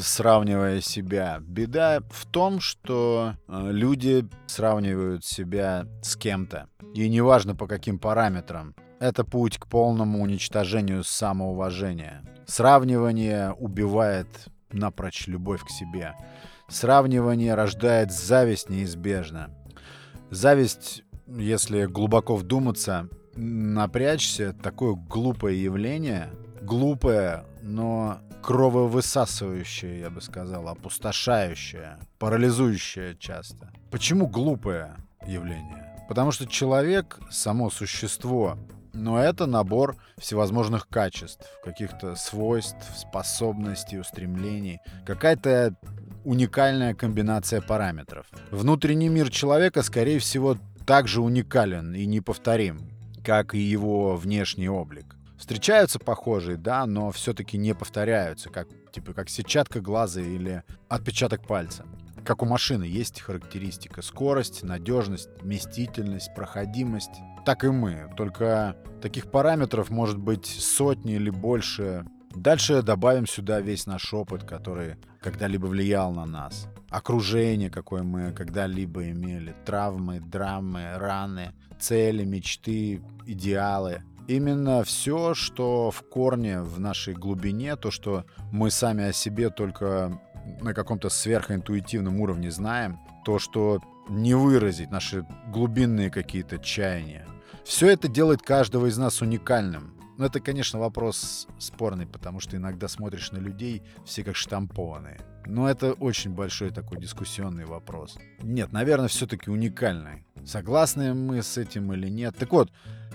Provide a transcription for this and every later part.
сравнивая себя. Беда в том, что э, люди сравнивают себя с кем-то. И неважно по каким параметрам. Это путь к полному уничтожению самоуважения. Сравнивание убивает напрочь любовь к себе. Сравнивание рождает зависть неизбежно. Зависть, если глубоко вдуматься, напрячься, такое глупое явление, глупое, но крововысасывающее, я бы сказал, опустошающее, парализующее часто. Почему глупое явление? Потому что человек — само существо, но это набор всевозможных качеств, каких-то свойств, способностей, устремлений, какая-то уникальная комбинация параметров. Внутренний мир человека, скорее всего, также уникален и неповторим, как и его внешний облик. Встречаются похожие, да, но все-таки не повторяются, как, типа, как сетчатка глаза или отпечаток пальца. Как у машины есть характеристика скорость, надежность, вместительность, проходимость. Так и мы, только таких параметров может быть сотни или больше. Дальше добавим сюда весь наш опыт, который когда-либо влиял на нас. Окружение, какое мы когда-либо имели. Травмы, драмы, раны, цели, мечты, идеалы. Именно все, что в корне, в нашей глубине, то, что мы сами о себе только на каком-то сверхинтуитивном уровне знаем, то, что не выразить, наши глубинные какие-то чаяния. Все это делает каждого из нас уникальным. Но это, конечно, вопрос спорный, потому что иногда смотришь на людей, все как штампованные. Но это очень большой такой дискуссионный вопрос. Нет, наверное, все-таки уникальный. Согласны мы с этим или нет? Так вот,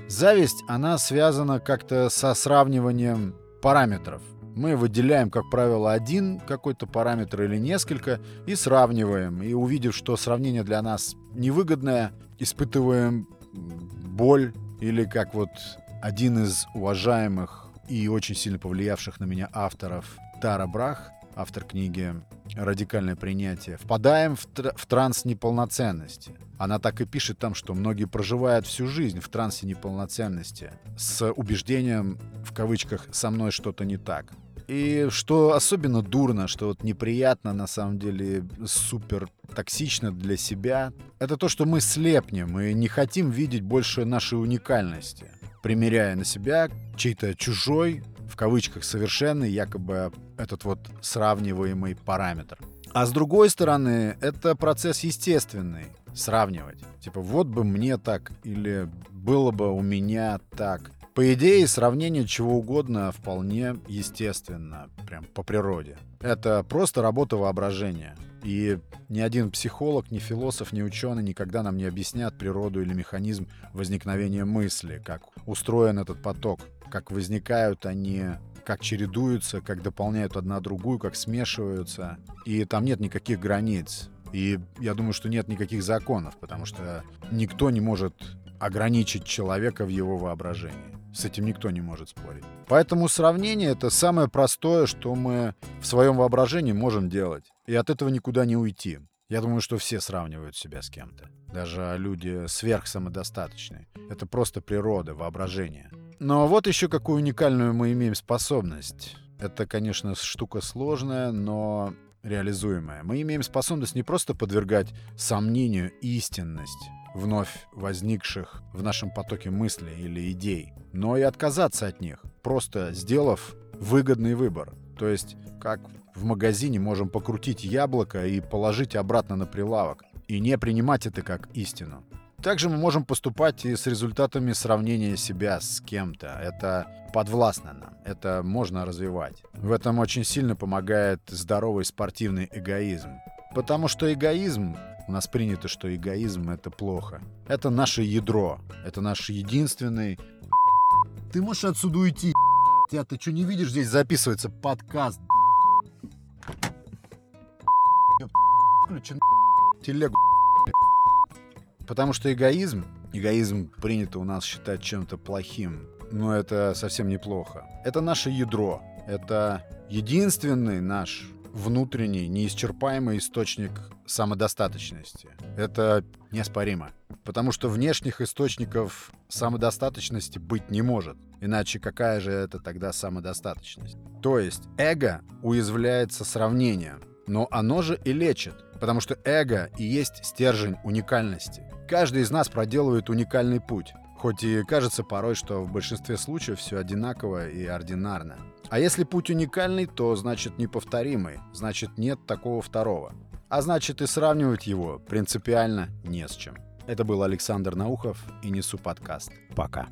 зависть, она связана как-то со сравниванием параметров. Мы выделяем, как правило, один какой-то параметр или несколько и сравниваем. И увидев, что сравнение для нас невыгодное, испытываем боль или как вот один из уважаемых и очень сильно повлиявших на меня авторов Тара Брах, автор книги «Радикальное принятие», впадаем в, тр в транс неполноценности. Она так и пишет там, что многие проживают всю жизнь в трансе неполноценности с убеждением, в кавычках, «со мной что-то не так». И что особенно дурно, что вот неприятно, на самом деле, супер токсично для себя, это то, что мы слепнем и не хотим видеть больше нашей уникальности, примеряя на себя чей-то чужой, в кавычках, совершенный, якобы этот вот сравниваемый параметр. А с другой стороны, это процесс естественный, сравнивать. Типа, вот бы мне так, или было бы у меня так. По идее, сравнение чего угодно вполне естественно, прям по природе. Это просто работа воображения. И ни один психолог, ни философ, ни ученый никогда нам не объяснят природу или механизм возникновения мысли, как устроен этот поток, как возникают они как чередуются, как дополняют одна другую, как смешиваются. И там нет никаких границ. И я думаю, что нет никаких законов, потому что никто не может ограничить человека в его воображении. С этим никто не может спорить. Поэтому сравнение — это самое простое, что мы в своем воображении можем делать. И от этого никуда не уйти. Я думаю, что все сравнивают себя с кем-то. Даже люди сверхсамодостаточные. Это просто природа, воображение. Но вот еще какую уникальную мы имеем способность. Это, конечно, штука сложная, но реализуемая. Мы имеем способность не просто подвергать сомнению истинность вновь возникших в нашем потоке мыслей или идей, но и отказаться от них, просто сделав выгодный выбор. То есть, как в магазине можем покрутить яблоко и положить обратно на прилавок, и не принимать это как истину. Также мы можем поступать и с результатами сравнения себя с кем-то. Это подвластно нам, это можно развивать. В этом очень сильно помогает здоровый спортивный эгоизм. Потому что эгоизм у нас принято, что эгоизм — это плохо. Это наше ядро. Это наш единственный... Ты можешь отсюда уйти, Я, ты что, не видишь, здесь записывается подкаст, телегу. Потому что эгоизм, эгоизм принято у нас считать чем-то плохим, но это совсем неплохо. Это наше ядро. Это единственный наш внутренний, неисчерпаемый источник самодостаточности. Это неоспоримо. Потому что внешних источников самодостаточности быть не может. Иначе какая же это тогда самодостаточность? То есть эго уязвляется сравнением, но оно же и лечит, потому что эго и есть стержень уникальности. Каждый из нас проделывает уникальный путь, хоть и кажется порой, что в большинстве случаев все одинаково и ординарно. А если путь уникальный, то значит неповторимый, значит нет такого второго. А значит и сравнивать его принципиально не с чем. Это был Александр Наухов и Несу подкаст. Пока.